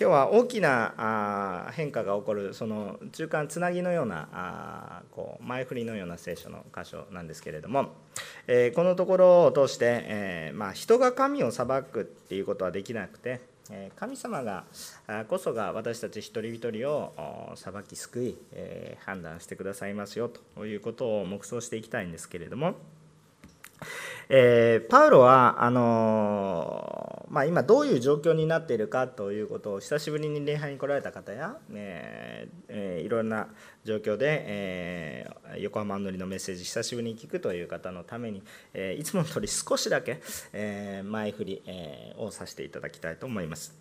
今日は大きな変化が起こるその中間つなぎのようなこう前振りのような聖書の箇所なんですけれども、えこのところを通して、えま、人が神を裁くっていうことはできなくて神様がこそが私たち一人一人を裁き救い、判断してくださいますよということを黙想していきたいんですけれども、えーパウロはあのーまあ、今どういう状況になっているかということを久しぶりに礼拝に来られた方や、えーえーいろんな状況で、えー横浜のりのメッセージ久しぶりに聞くという方のために、えいつもの通り少しだけ、え前振り、えをさせていただきたいと思います。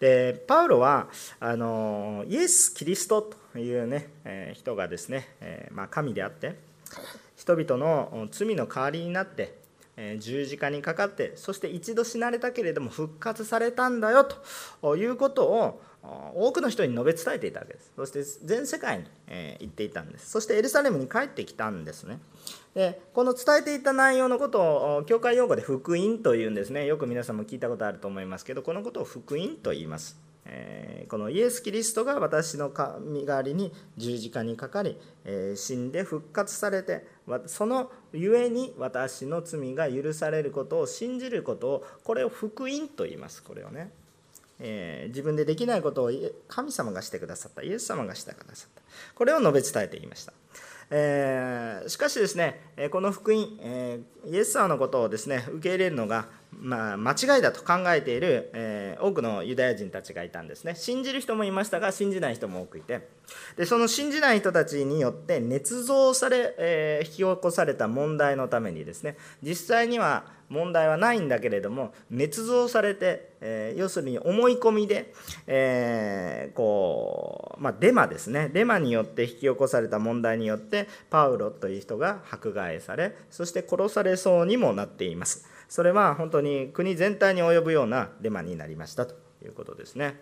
でパウロはあのイエス・キリストという、ねえ人がですね、えまあ、神であって人々の罪の代わりになって十字架にかかってそして一度死なれたけれども復活されたんだよということを多くの人に述べ伝えていたわけです。そして全世界にえー言っていたんです。そしてエルサレムに帰ってきたんですね。でこの伝えていた内容のことを教会用語で福音というんですね。よく皆さんも聞いたことあると思いますけどこのことを福音と言います。このイエス・キリストが私の身代わりに十字架にかかり、死んで復活されてそのゆえに私の罪が許されることを信じることをこれを福音と言います。これをね、自分でできないことを神様がしてくださった。イエス様がしてくださった。これを述べ伝えていました。しかしですね、この福音、イエス様のことをですね受け入れるのが、まあ、間違いだと考えている、えー多くのユダヤ人たちがいたんですね。信じる人もいましたが信じない人も多くいて。でその信じない人たちによって捏造され、えー引き起こされた問題のためにですね。実際には問題はないんだけれども捏造されて、えー要するに思い込みで、えーこうまあ、デマですね。デマによって引き起こされた問題によってパウロという人が迫害されそして殺されそうにもなっています。それは本当に国全体に及ぶようなデマになりましたということですね。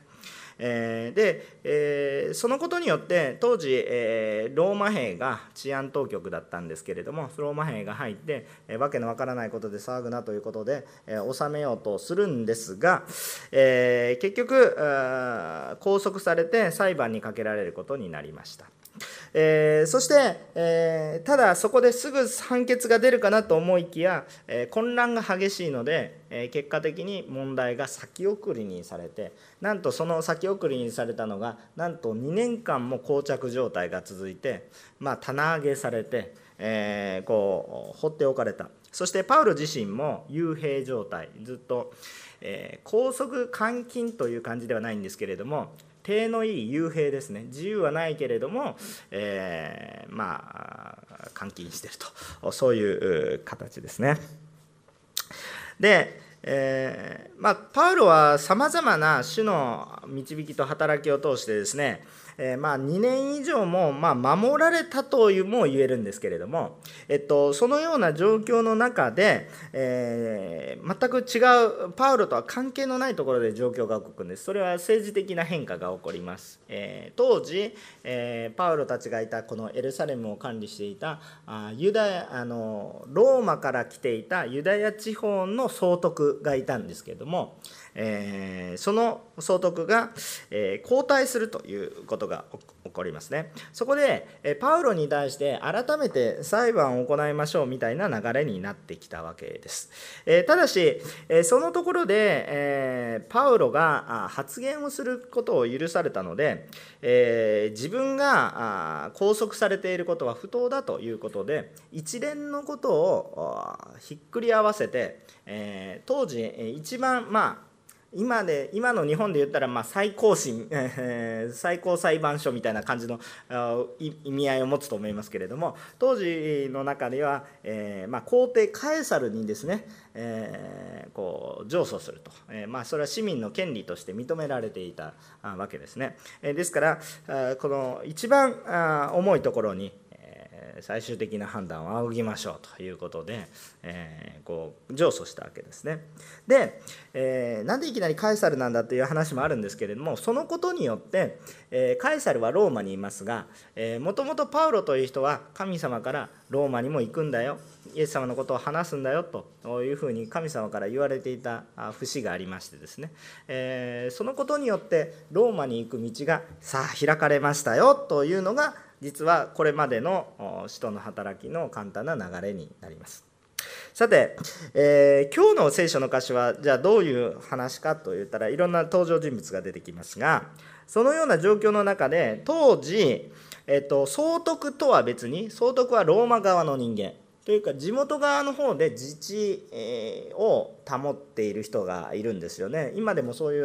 えで、えーそのことによって当時、えローマ兵が治安当局だったんですけれどもローマ兵が入って、えーわけのわからないことで騒ぐなということで、えー収めようとするんですが、えー結局拘束されて裁判にかけられることになりました。えーそして、えーただそこですぐ判決が出るかなと思いきや、えー混乱が激しいので、え結果的に問題が先送りにされてなんとその先送りにされたのがなんと2年間も膠着状態が続いて、まあ、棚上げされて、えこう放っておかれた。そしてパウロ自身も幽閉状態。ずっと、えー拘束監禁という感じではないんですけれども手のいい幽閉ですね自由はないけれども、えーまあ監禁してるとそういうう形ですね。で、えーまあ、パウロはさまざまな主の導きと働きを通してですね、えーまあ、2年以上も、まあ、守られたというも言えるんですけれども、えっと、そのような状況の中で、えー全く違うパウロとは関係のないところで状況が動くんです。それは政治的な変化が起こります、えー当時、えパウロたちがいたこのエルサレムを管理していたあユダヤあのローマから来ていたユダヤ地方の総督がいたんですけれども、えーその総督が、えー交代するということが起こりますね。そこで、えパウロに対して改めて裁判を行いましょうみたいな流れになってきたわけです、えただし、えそのところで、えパウロが発言をすることを許されたので、え自分が拘束されていることは不当だということで一連のことをひっくり合わせて、え当時一番まあ今で今の日本で言ったらまあ最高審、えー最高裁判所みたいな感じの意味合いを持つと思いますけれども当時の中では、えーまあ、皇帝カエサルにですね、えーこう上訴すると、えーまあ、それは市民の権利として認められていたわけですね。えですからこの一番重いところに、最終的な判断を仰ぎましょうということで、えー、こう上訴したわけですね。で、えー、なんでいきなりカエサルなんだという話もあるんですけれどもそのことによって、えカエサルはローマにいますがもともとパウロという人は神様からローマにも行くんだよイエス様のことを話すんだよというふうに神様から言われていた節がありましてですね、えー、そのことによってローマに行く道がさあ開かれましたよというのが実はこれまでの使徒の働きの簡単な流れになります。さて、えー、今日の聖書の箇所はじゃあどういう話かといったらいろんな登場人物が出てきますがそのような状況の中で当時、えーと総督とは別に総督はローマ側の人間。というか地元側の方で自治を保っている人がいるんですよね。今でもそうい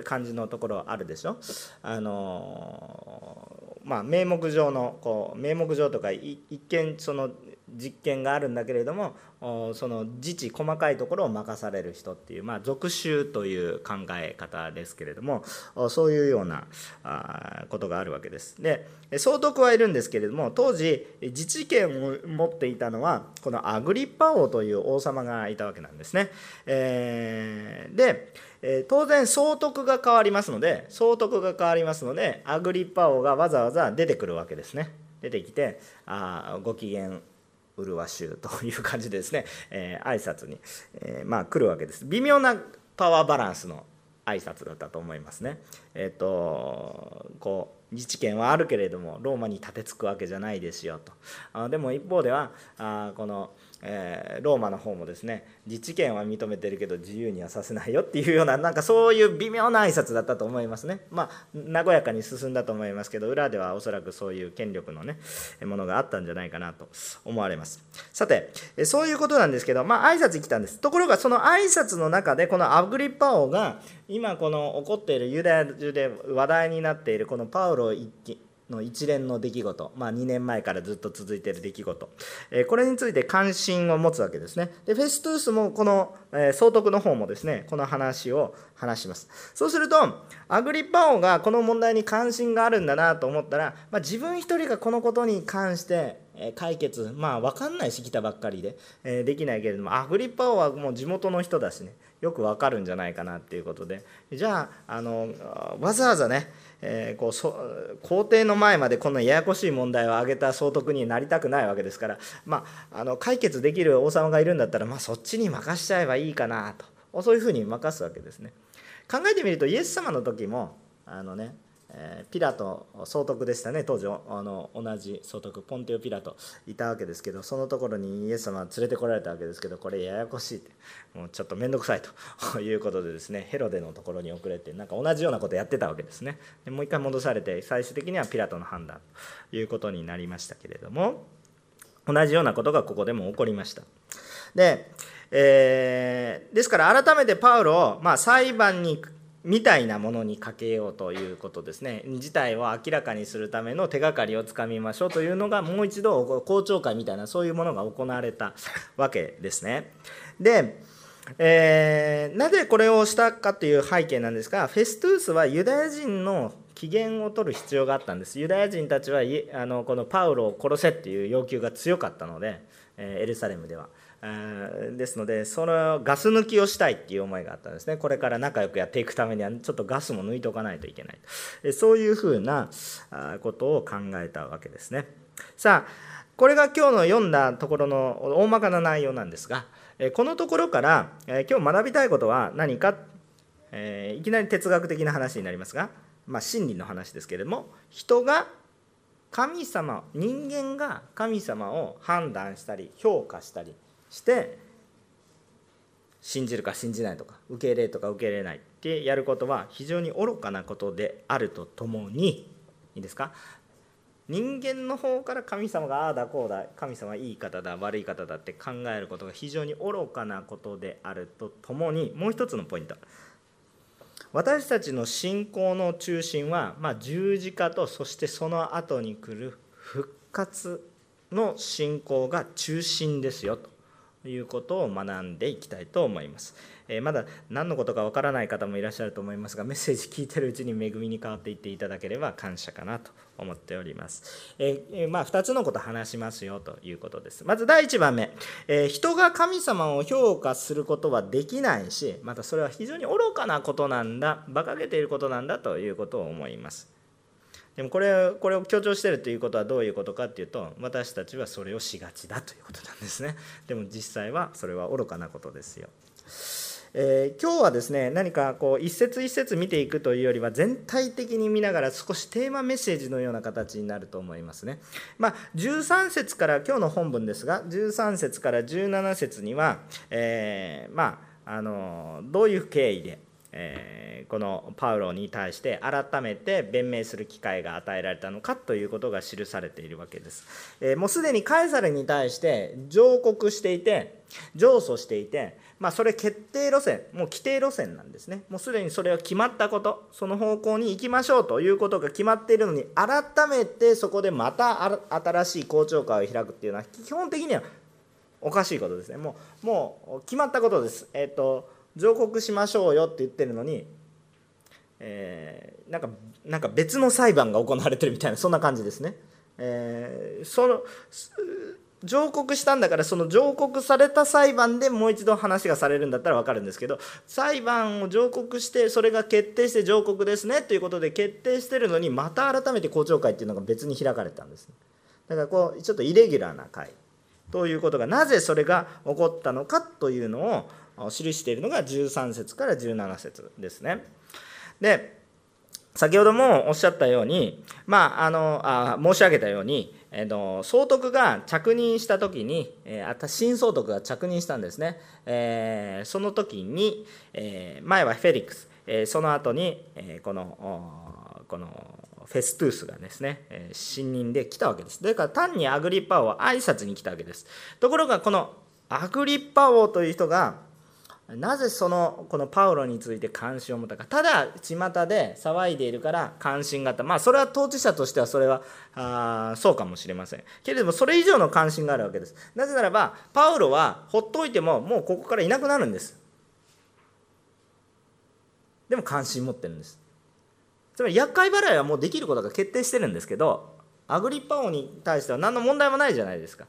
う感じのところあるでしょ。あのまあ名目上のこう名目上とか一見その実験があるんだけれどもその自治細かいところを任される人っていう、まあ、属州という考え方ですけれどもそういうようなことがあるわけです。で総督はいるんですけれども当時自治権を持っていたのはこのアグリッパ王という王様がいたわけなんですね。えー、でえ当然総督が変わりますので総督が変わりますのでアグリッパ王がわざわざ出てくるわけですね。出てきてあご機嫌麗しゅうという感じでですね、えー、挨拶に、えー、まあ来るわけです。微妙なパワーバランスの挨拶だったと思いますね。えっ、ー、とこう自治権はあるけれどもローマに立てつくわけじゃないですよと。あでも一方ではあこのえー、ローマの方もですね自治権は認めてるけど自由にはさせないよっていうようななんかそういう微妙な挨拶だったと思いますね。まあ和やかに進んだと思いますけど裏ではおそらくそういう権力のねものがあったんじゃないかなと思われます。さてそういうことなんですけどまあ挨拶来たんです。ところがその挨拶の中でこのアグリッパ王が今この起こっているユダヤ中で話題になっているこのパウロ一揆の一連の出来事、まあ、2年前からずっと続いている出来事、えこれについて関心を持つわけですね。でフェストゥースもこの、え総督の方もですねこの話を話します。そうするとアグリッパ王がこの問題に関心があるんだなと思ったら、まあ、自分一人がこのことに関して解決まあ分かんないし来たばっかりで、えできないけれどもアグリッパ王はもう地元の人だしねよくわかるんじゃないかなっていうことでじゃああのわざわざねえー、こうそ皇帝の前までこんなややこしい問題を挙げた総督になりたくないわけですから、まあ、あの解決できる王様がいるんだったら、まあ、そっちに任しちゃえばいいかなとそういうふうに任すわけですね。考えてみるとイエス様の時もあのねえピラト総督でしたね。当時あの同じ総督ポンテオ・ピラト。いたわけですけどそのところにイエス様は連れてこられたわけですけどこれややこしいって。もうちょっと面倒くさいと。いうことでですね。ヘロデのところに遅れてなんか同じようなことやってたわけですね。でもう一回戻されて最終的にはピラトの判断ということになりましたけれども同じようなことがここでも起こりました。でえー、ですから改めてパウロを、まあ、裁判にみたいなものにかけようということですね事態を明らかにするための手がかりをつかみましょうというのがもう一度公聴会みたいなそういうものが行われたわけですね。で、えー、なぜこれをしたかという背景なんですがフェストゥースはユダヤ人の機嫌を取る必要があったんですユダヤ人たちはあのこのパウロを殺せっていう要求が強かったのでえエルサレムでは。ですのでそのガス抜きをしたいっていう思いがあったんですね。これから仲良くやっていくためにはちょっとガスも抜いておかないといけないそういうふうなことを考えたわけですね。さあこれが今日の読んだところの大まかな内容なんですがこのところから今日学びたいことは何かいきなり哲学的な話になりますが、まあ、真理の話ですけれども人が神様人間が神様を判断したり評価したりして信じるか信じないとか受け入れとか受け入れないってやることは非常に愚かなことであるとともにいいですか？人間の方から神様がああだこうだ神様いい方だ悪い方だって考えることが非常に愚かなことであるとともにもう一つのポイント。私たちの信仰の中心は、まあ、十字架とそしてその後に来る復活の信仰が中心ですよと。いうことを学んでいきたいと思います。えまだ何のことかわからない方もいらっしゃると思いますがメッセージ聞いてるうちに恵みに変わっていっていただければ感謝かなと思っております。えまあ、2つのこと話しますよということです。まず第1番目、え人が神様を評価することはできないしまたそれは非常に愚かなことなんだ馬鹿げていることなんだということを思います。でもこれこれを強調しているということはどういうことかっていうと私たちはそれをしがちだということなんですねでも実際はそれは愚かなことですよえー、今日はですね何かこう一節一節見ていくというよりは全体的に見ながら少しテーマメッセージのような形になると思いますね。まあ、13節から今日の本文ですが13節から17節には、えー、まあ、あのどういう経緯で、えー、このパウロに対して改めて弁明する機会が与えられたのかということが記されているわけです。えもうすでにカエサルに対して上告していて上訴していてまあ、それ決定路線、もう規定路線なんですね。もうすでにそれは決まったこと、その方向に行きましょうということが決まっているのに、改めてそこでまた新しい公聴会を開くっていうのは、基本的にはおかしいことですね。もうもう決まったことです。えっ、ー、と、上告しましょうよって言ってるのに、えー、なんかなんか別の裁判が行われてるみたいな、そんな感じですね。えー、その上告したんだからその上告された裁判でもう一度話がされるんだったら分かるんですけど裁判を上告してそれが決定して上告ですねということで決定してるのにまた改めて公聴会っていうのが別に開かれたんですだからこうちょっとイレギュラーな会ということがなぜそれが起こったのかというのを記しているのが13節から17節ですね。で先ほどもおっしゃったようにまああのあ申し上げたようにえーと、総督が着任した時に、えー、新総督が着任したんですね、えー、その時に、えー、前はフェリックス、えー、その後に、えー、このこのフェストゥースがですね、えー、新任で来たわけです。だから単にアグリッパ王は挨拶に来たわけです。ところがこのアグリッパ王という人がなぜそのこのパウロについて関心を持ったか。ただ巷で騒いでいるから関心があった。まあそれは当事者としてはそれはあそうかもしれません。けれどもそれ以上の関心があるわけです。なぜならばパウロはほっといてももうここからいなくなるんです。でも関心持ってるんです。つまり厄介払いはもうできることが決定してるんですけどアグリッパ王に対しては何の問題もないじゃないですか。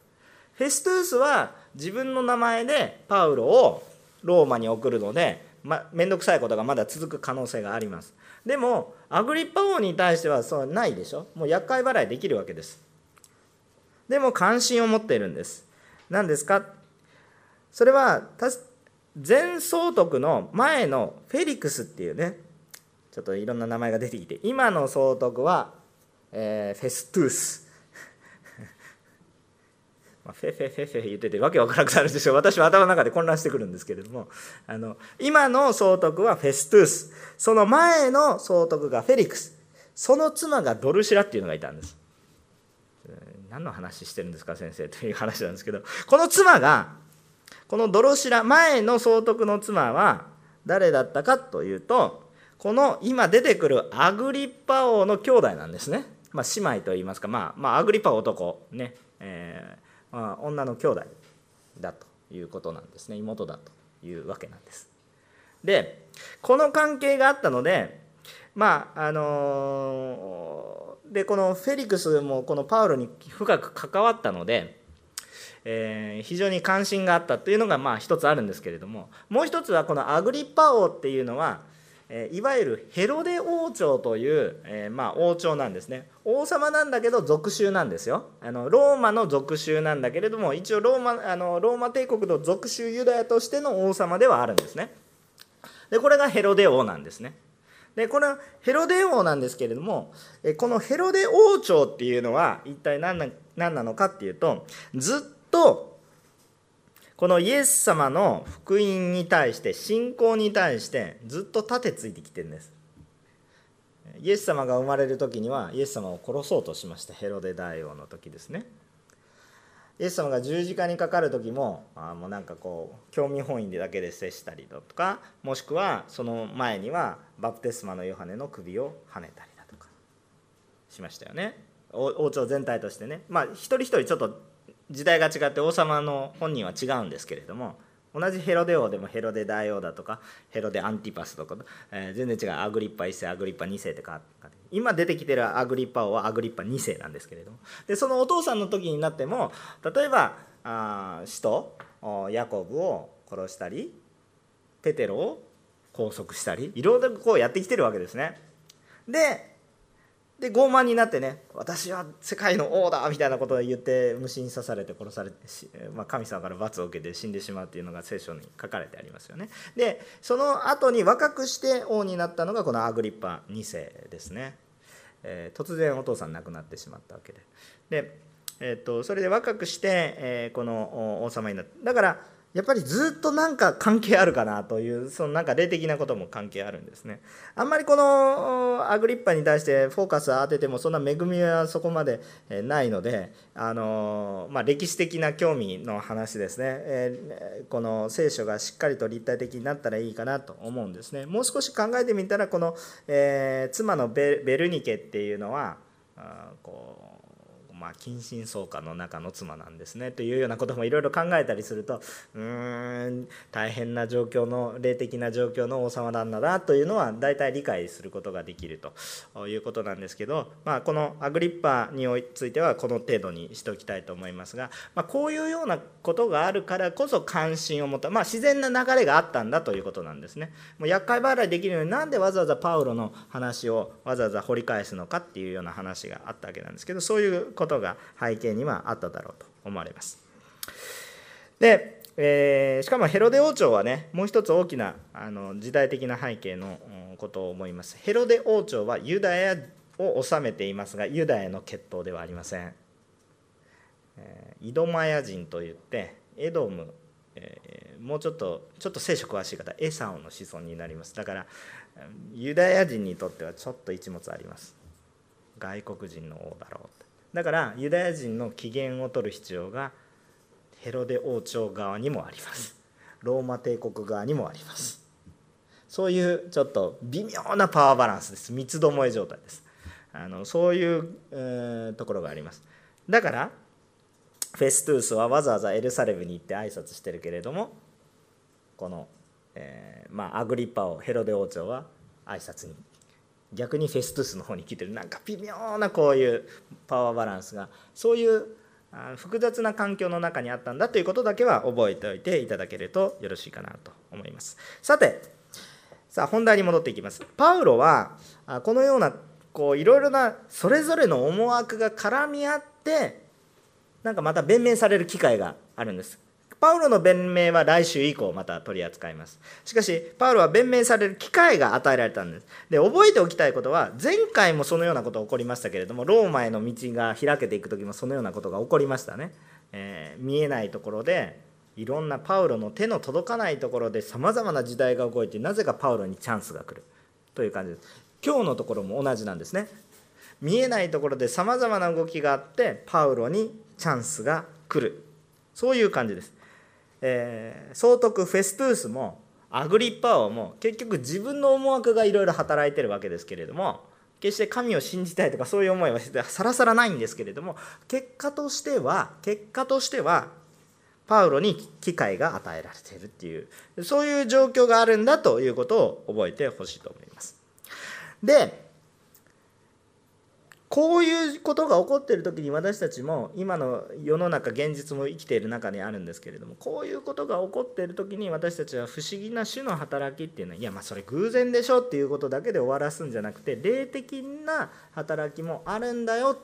フェストゥースは自分の名前でパウロをローマに送るのでま、面倒くさいことがまだ続く可能性があります。でもアグリッパ王に対してはそうないでしょ？もう厄介払いできるわけです。でも関心を持っているんです。何ですか？それは前総督の前のフェリクスっていうねちょっといろんな名前が出てきて今の総督は、えー、フェストゥース。まあ、フェフェフェフェ言っててわけわからなくなるんですよ。私は頭の中で混乱してくるんですけれどもあの今の総督はフェストゥース。その前の総督がフェリクス。その妻がドルシラっていうのがいたんです。何の話してるんですか先生という話なんですけど。この妻がこのドロシラ前の総督の妻は誰だったかというとこの今出てくるアグリッパ王の兄弟なんですね、まあ、姉妹といいますか、まあ、まあアグリッパ男ね、えー、女の兄弟だということなんですね。妹だというわけなんです。でこの関係があったのでまああのー、でこのフェリクスもこのパウロに深く関わったので、えー、非常に関心があったというのがまあ一つあるんですけれどももう一つはこのアグリッパ王っていうのはいわゆるヘロデ王朝という、えー、まあ、王朝なんですね。王様なんだけど属州なんですよ。あのローマの属州なんだけれども一応ローマあのローマ帝国の属州ユダヤとしての王様ではあるんですね。でこれがヘロデ王なんですね。でこれはヘロデ王なんですけれどもこのヘロデ王朝っていうのは一体何な何なのかっていうとずっとこのイエス様の福音に対して信仰に対してずっと盾ついてきてるんです。イエス様が生まれる時にはイエス様を殺そうとしました。ヘロデ大王の時ですね。イエス様が十字架にかかる時もあもうなんかこう興味本位でだけで接したりだとかもしくはその前にはバプテスマのヨハネの首をはねたりだとかしましたよね。王朝全体としてね。まあ一人一人ちょっと時代が違って王様の本人は違うんですけれども同じヘロデ王でもヘロデ大王だとかヘロデアンティパスとか、えー、全然違うアグリッパ1世アグリッパ2世ってか今出てきてるアグリッパ王はアグリッパ2世なんですけれどもでそのお父さんの時になっても例えばあ使徒ヤコブを殺したりペテロを拘束したりいろいろこうやってきてるわけですね。でで傲慢になってね私は世界の王だみたいなことを言って虫に刺されて殺されて、まあ、神様から罰を受けて死んでしまうっていうのが聖書に書かれてありますよね。でその後に若くして王になったのがこのアグリッパ2世ですね、えー、突然お父さん亡くなってしまったわけで。で、えーと、それで若くして、えー、この王様になった。だからやっぱりずっとなんか関係あるかなというそのなんか霊的なことも関係あるんですね。あんまりこのアグリッパに対してフォーカスを当ててもそんな恵みはそこまでないのであの、まあ、歴史的な興味の話ですね、えこの聖書がしっかりと立体的になったらいいかなと思うんですね。もう少し考えてみたらこの、えー、妻のベルニケっていうのはこまあ、近親相関の中の妻なんですねというようなこともいろいろ考えたりするとうーん大変な状況の霊的な状況の王様なんだなというのは大体理解することができるということなんですけど、まあ、このアグリッパについてはこの程度にしておきたいと思いますが、まあ、こういうようなことがあるからこそ関心を持った、まあ、自然な流れがあったんだということなんですね。もう厄介払いできるようになんでわざわざパウロの話をわざわざ掘り返すのかっていうような話があったわけなんですけどそういうことことが背景にはあっただろうと思われます。で、えー、しかもヘロデ王朝はねもう一つ大きなあの時代的な背景のことを思います。ヘロデ王朝はユダヤを治めていますがユダヤの血統ではありません。えー、イドマヤ人といってエドム、えー、もうちょっとちょっと聖書詳しい方エサオの子孫になりますだからユダヤ人にとってはちょっと一物あります外国人の王だろうだからユダヤ人の機嫌を取る必要がヘロデ王朝側にもあります。ローマ帝国側にもあります。そういうちょっと微妙なパワーバランスです。三つどもえ状態です。あのそういう、えー、ところがあります。だからフェストゥースはわざわざエルサレムに行って挨拶してるけれどもこの、えー、まあ、アグリッパをヘロデ王朝は挨拶に逆にフェストゥスの方に来てるなんか微妙なこういうパワーバランスがそういう複雑な環境の中にあったんだということだけは覚えておいていただけるとよろしいかなと思います。さてさあ本題に戻っていきます。パウロはこのようなこういろいろなそれぞれの思惑が絡み合ってなんかまた弁明される機会があるんです。パウロの弁明は来週以降また取り扱います。しかし、パウロは弁明される機会が与えられたんです。で、覚えておきたいことは、前回もそのようなことが起こりましたけれども、ローマへの道が開けていく時もそのようなことが起こりましたね。えー、見えないところで、いろんなパウロの手の届かないところでさまざまな時代が動いて、なぜかパウロにチャンスが来るという感じです。今日のところも同じなんですね。見えないところでさまざまな動きがあって、パウロにチャンスが来る。そういう感じです。えー、総督フェストゥースもアグリッパ王も結局自分の思惑がいろいろ働いてるわけですけれども決して神を信じたいとかそういう思いはさらさらないんですけれども結果としては結果としてはパウロに機会が与えられているっていうそういう状況があるんだということを覚えてほしいと思います。でこういうことが起こっている時に私たちも今の世の中現実も生きている中にあるんですけれどもこういうことが起こっている時に私たちは不思議な種の働きっていうのはいやまあそれ偶然でしょっていうことだけで終わらすんじゃなくて霊的な働きもあるんだよ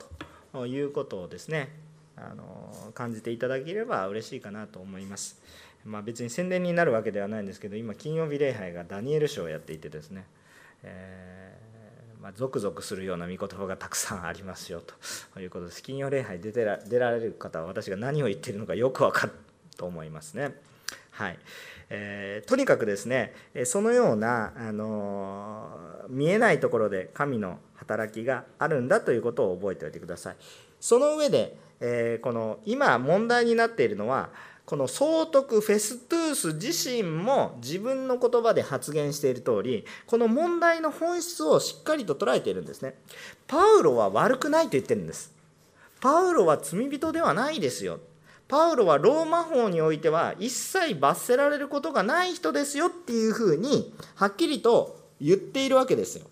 ということをですねあの感じていただければ嬉しいかなと思います。まあ、別に宣伝になるわけではないんですけど今金曜日礼拝がダニエル賞をやっていてですね、えーまあ、ゾクゾクするような御言葉がたくさんありますよということです。金曜礼拝出てら出られる方は私が何を言っているのかよくわかると思いますね。はいえー、とにかくですねそのような、あのー、見えないところで神の働きがあるんだということを覚えておいてください。その上で、えー、この今問題になっているのはこの総督フェストゥース自身も自分の言葉で発言している通りこの問題の本質をしっかりと捉えているんですね。パウロは悪くないと言ってるんです。パウロは罪人ではないですよ。パウロはローマ法においては一切罰せられることがない人ですよっていうふうにはっきりと言っているわけですよ。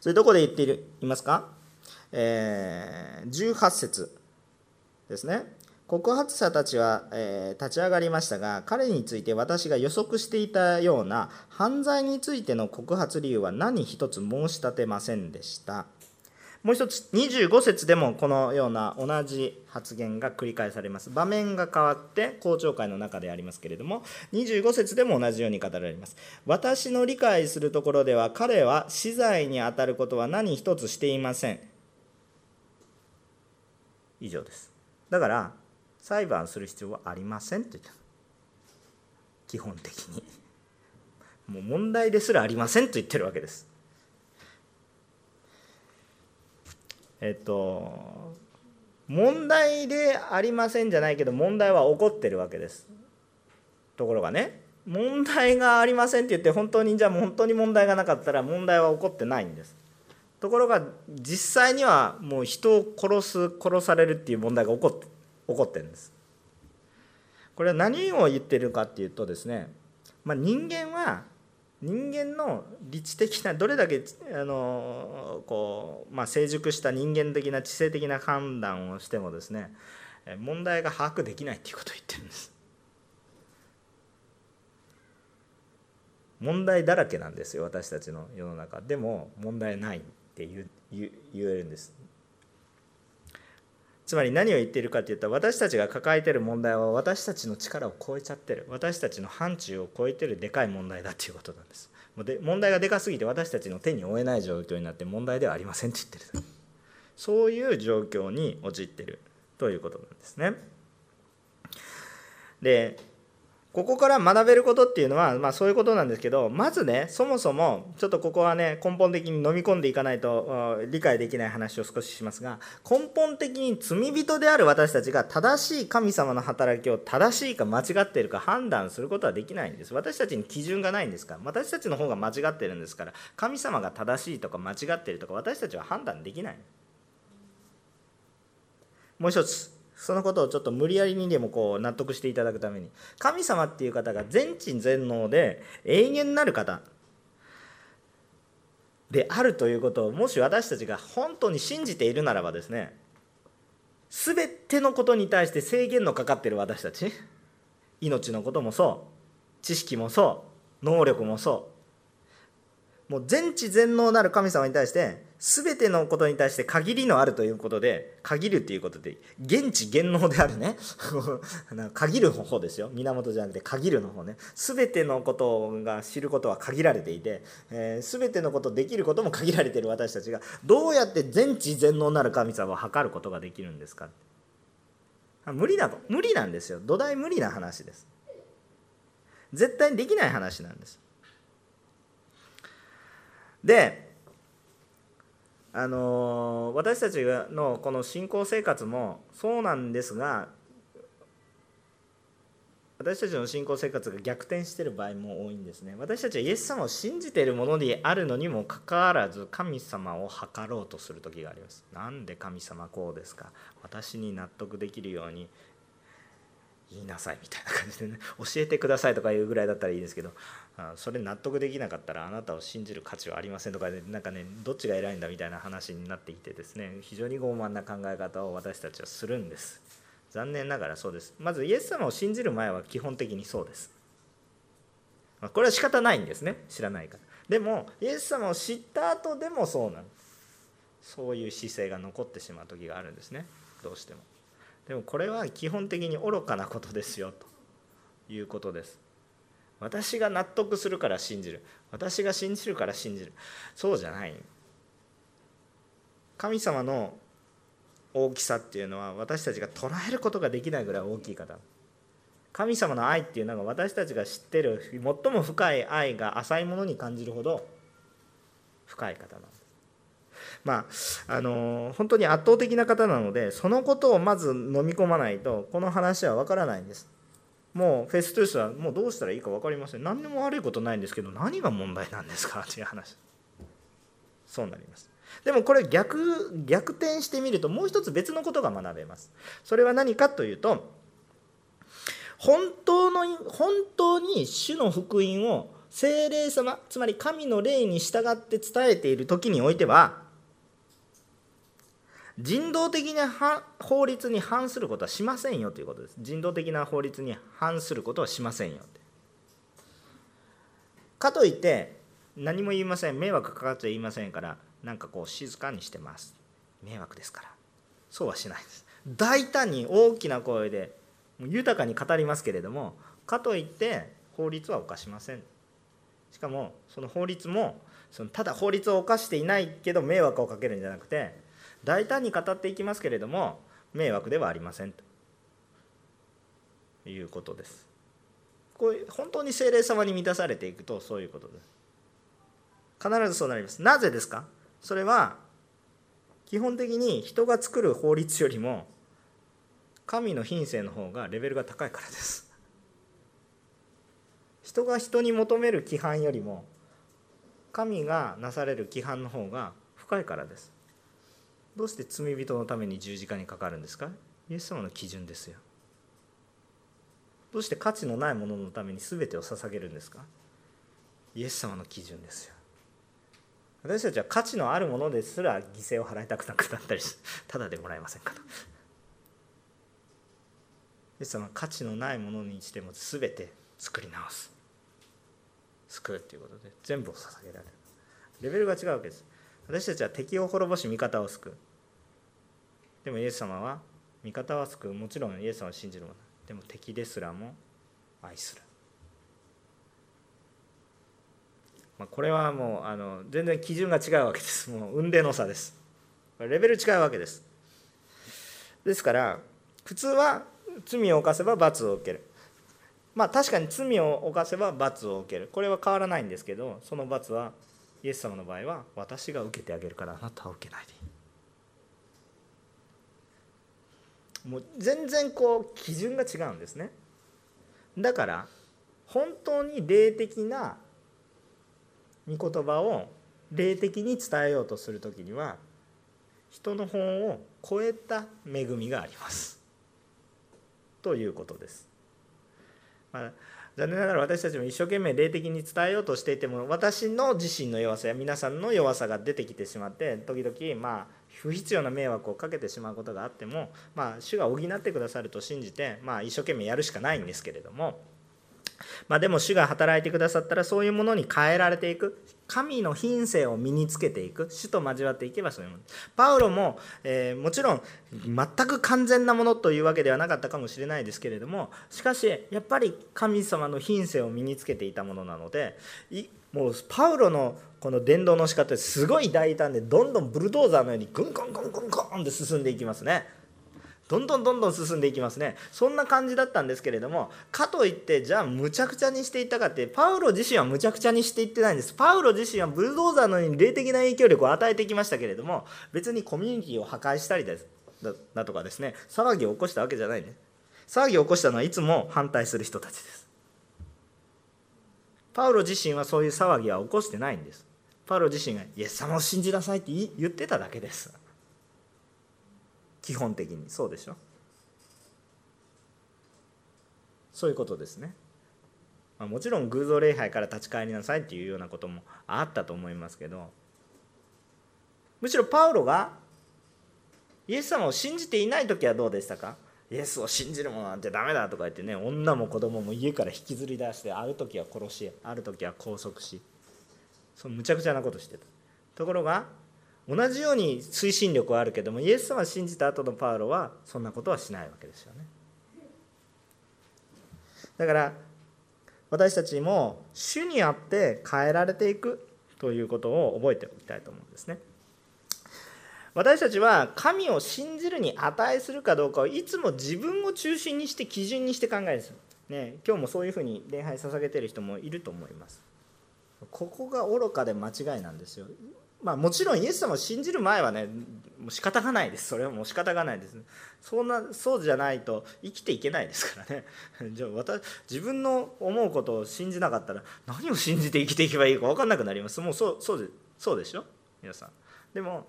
それどこで言っているいますか、えー、18節ですね。告発者たちは、えー、立ち上がりましたが彼について私が予測していたような犯罪についての告発理由は何一つ申し立てませんでした。もう一つ25節でもこのような同じ発言が繰り返されます。場面が変わって公聴会の中でありますけれども25節でも同じように語られます。私の理解するところでは彼は死罪にあたることは何一つしていません。以上です。だから裁判する必要はありませんと言った基本的に。もう問題ですらありませんと言ってるわけです。えっと問題でありませんじゃないけど問題は起こってるわけです。ところがね問題がありませんって言って本当にじゃあ本当に問題がなかったら問題は起こってないんです。ところが実際にはもう人を殺す殺されるっていう問題が起こって起こってるんです。これは何を言ってるかっていうとですね、まあ、人間は人間の理知的などれだけあのこう、まあ、成熟した人間的な知性的な判断をしてもですね問題が把握できないっていうことを言ってるんです。問題だらけなんですよ私たちの世の中。でも問題ない。って言えるんです。つまり何を言っているかというと私たちが抱えている問題は私たちの力を超えちゃってる。私たちの範疇を超えてるでかい問題だっていうことなんです。で問題がでかすぎて私たちの手に負えない状況になって問題ではありませんって言ってる。そういう状況に陥ってるということなんですね。でここから学べることっていうのは、まあ、そういうことなんですけどまずねそもそもちょっとここはね根本的に飲み込んでいかないと理解できない話を少ししますが根本的に罪人である私たちが正しい神様の働きを正しいか間違っているか判断することはできないんです。私たちに基準がないんですから。私たちの方が間違ってるんですから神様が正しいとか間違ってるとか私たちは判断できない。もう一つ。そのことをちょっと無理やりにでもこう納得していただくために。神様っていう方が全知全能で永遠なる方であるということをもし私たちが本当に信じているならばですね全てのことに対して制限のかかってる私たち命のこともそう知識もそう能力もそうもう全知全能なる神様に対して全てのことに対して限りのあるということで限るっていうことで現地現能であるね。限る方ですよ。源じゃなくて限るの方ね。全てのことが知ることは限られていて、えー、全てのことできることも限られている私たちがどうやって全知全能なる神様を測ることができるんですか。無理だと。無理なんですよ。土台無理な話です。絶対にできない話なんです。であの私たちのこの信仰生活もそうなんですが私たちの信仰生活が逆転している場合も多いんですね。私たちはイエス様を信じているものであるのにもかかわらず神様を測ろうとする時があります。なんで神様こうですか。私に納得できるように言いなさいみたいな感じでね。教えてくださいとかいうぐらいだったらいいですけど。それ納得できなかったらあなたを信じる価値はありませんとかでなんかねどっちが偉いんだみたいな話になってきてですね非常に傲慢な考え方を私たちはするんです。残念ながらそうです。まずイエス様を信じる前は基本的にそうです。これは仕方ないんですね。知らないから。でもイエス様を知った後でもそうなんそういう姿勢が残ってしまう時があるんですね。どうしても。でもこれは基本的に愚かなことですよということです。私が納得するから信じる。私が信じるから信じる。そうじゃない。神様の大きさっていうのは私たちが捉えることができないぐらい大きい方。神様の愛っていうのが私たちが知ってる最も深い愛が浅いものに感じるほど深い方なんです。まああの本当に圧倒的な方なのでそのことをまず飲み込まないとこの話は分からないんです。もうフェストゥースはもうどうしたらいいか分かりません。何にも悪いことないんですけど何が問題なんですかっていう話。そうなります。でもこれ逆逆転してみるともう一つ別のことが学べます。それは何かというと本当の本当に主の福音を精霊様つまり神の霊に従って伝えている時においては人道的な法律に反することはしませんよということです。人道的な法律に反することはしませんよかといって何も言いません。迷惑かかっちゃ言いませんからなんかこう静かにしてます。迷惑ですから。そうはしないです。大胆に大きな声で豊かに語りますけれどもかといって法律は犯しません。しかもその法律もそのただ法律を犯していないけど迷惑をかけるんじゃなくて大胆に語っていきますけれども迷惑ではありませんと。いうことです。これ本当に精霊様に満たされていくとそういうことです。必ずそうなります。なぜですか？それは基本的に人が作る法律よりも神の品性の方がレベルが高いからです。人が人に求める規範よりも神がなされる規範の方が深いからです。どうして罪人のために十字架にかかるんですか？イエス様の基準ですよ。どうして価値のないもののために全てを捧げるんですか？イエス様の基準ですよ。私たちは価値のあるものですら犠牲を払いたくなくなったりし ただでもらえませんかと。イエス様は価値のないものにしても全て作り直す。救うということで全部を捧げられる。レベルが違うわけです。私たちは敵を滅ぼし味方を救う。でもイエス様は味方は救う。もちろんイエス様を信じるもの。でも敵ですらも愛する。まあ、これはもうあの全然基準が違うわけです。もう運命の差です。レベル違うわけです。ですから普通は罪を犯せば罰を受ける。まあ確かに罪を犯せば罰を受ける。これは変わらないんですけどその罰はイエス様の場合は私が受けてあげるからあなたは受けないでいいもう全然こう基準が違うんですねだから本当に霊的な御言葉を霊的に伝えようとする時には人の本を超えた恵みがありますということです。まあ、残念ながら私たちも一生懸命霊的に伝えようとしていても私の自身の弱さや皆さんの弱さが出てきてしまって時々まあ不必要な迷惑をかけてしまうことがあっても、まあ、主が補ってくださると信じて、まあ、一生懸命やるしかないんですけれども。まあ、でも主が働いてくださったらそういうものに変えられていく神の品性を身につけていく主と交わっていけばそういうものパウロも、えー、もちろん全く完全なものというわけではなかったかもしれないですけれどもしかしやっぱり神様の品性を身につけていたものなのでもうパウロのこの伝道の仕方すごい大胆でどんどんブルドーザーのようにグングングングングンって進んでいきますね。どんどんどんどん進んでいきますね。そんな感じだったんですけれどもかといってじゃあむちゃくちゃにしていったかってパウロ自身はむちゃくちゃにしていってないんです。パウロ自身はブルドーザーのように霊的な影響力を与えてきましたけれども別にコミュニティを破壊したりですだとかですね騒ぎを起こしたわけじゃないね。騒ぎを起こしたのはいつも反対する人たちです。パウロ自身はそういう騒ぎは起こしてないんです。パウロ自身がイエス様を信じなさいって言ってただけです。基本的に。そうでしょ？そういうことですね、もちろん偶像礼拝から立ち返りなさいっていうようなこともあったと思いますけどむしろパウロがイエス様を信じていない時はどうでしたか？イエスを信じるものなんてダメだとか言ってね女も子供も家から引きずり出してある時は殺しある時は拘束しそうむちゃくちゃなことしてた。ところが同じように推進力はあるけどもイエス様を信じた後のパウロはそんなことはしないわけですよね。だから私たちも主にあって変えられていくということを覚えておきたいと思うんですね。私たちは神を信じるに値するかどうかをいつも自分を中心にして基準にして考えるんですよ、ね、今日もそういうふうに礼拝捧げてる人もいると思います。ここが愚かで間違いなんですよ。まあ、もちろんイエス様を信じる前はねもう仕方がないです。それはもう仕方がないですそんなそうじゃないと生きていけないですからね。じゃあ私自分の思うことを信じなかったら何を信じて生きていけばいいか分かんなくなります。もうそうそうでそうでしょ？皆さん。でも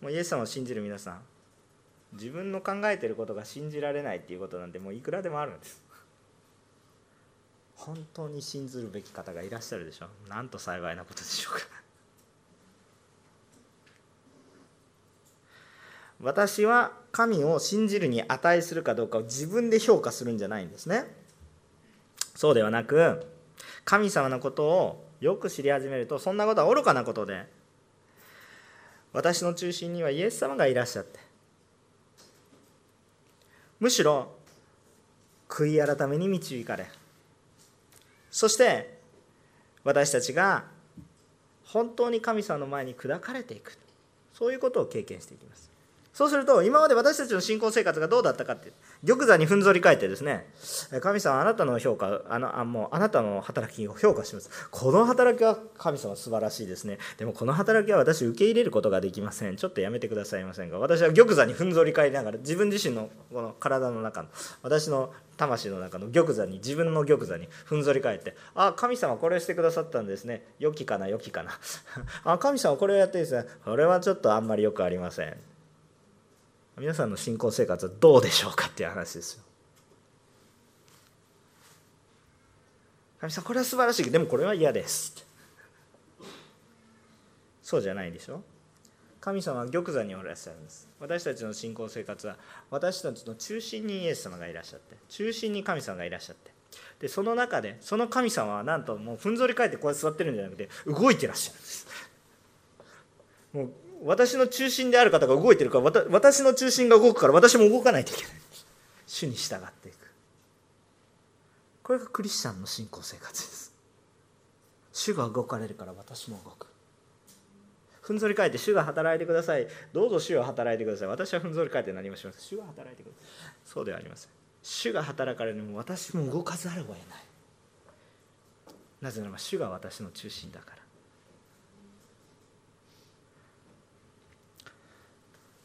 もうイエス様を信じる皆さん。自分の考えてることが信じられないっていうことなんてもういくらでもあるんです。本当に信ずるべき方がいらっしゃるでしょ？なんと幸いなことでしょうか。私は神を信じるに値するかどうかを自分で評価するんじゃないんですね。そうではなく神様のことをよく知り始めるとそんなことは愚かなことで私の中心にはイエス様がいらっしゃってむしろ悔い改めに導かれそして私たちが本当に神様の前に砕かれていく。そういうことを経験していきます。そうすると今まで私たちの信仰生活がどうだったかって玉座にふんぞり返ってですね神様あなたの評価あのあもうあなたの働きを評価します。この働きは神様素晴らしいですね。でもこの働きは私受け入れることができません。ちょっとやめてくださいませんが私は玉座にふんぞり返りながら自分自身のこの体の中の私の魂の中の玉座に自分の玉座にふんぞり返ってあ神様これをしてくださったんですね。良きかな良きかな。あ神様これをやってですねこれはちょっとあんまりよくありません。皆さんの信仰生活はどうでしょうかっていう話ですよ。神様これは素晴らしい。けどでもこれは嫌ですそうじゃないでしょ？神様は玉座におらっしゃるんです。私たちの信仰生活は私たちの中心にイエス様がいらっしゃって。中心に神様がいらっしゃって。でその中でその神様はなんともうふんぞり返ってこうやって座ってるんじゃなくて動いてらっしゃるんです。もう私の中心である方が動いてるから私の中心が動くから私も動かないといけない。主に従っていく。これがクリスチャンの信仰生活です。主が動かれるから私も動く。ふんぞり返って主が働いてください。どうぞ主は働いてください。私はふんぞり返って何もしません。主が働いてください。そうではありません。主が働かれるのも私も動かざるを得ない。なぜならば主が私の中心だから。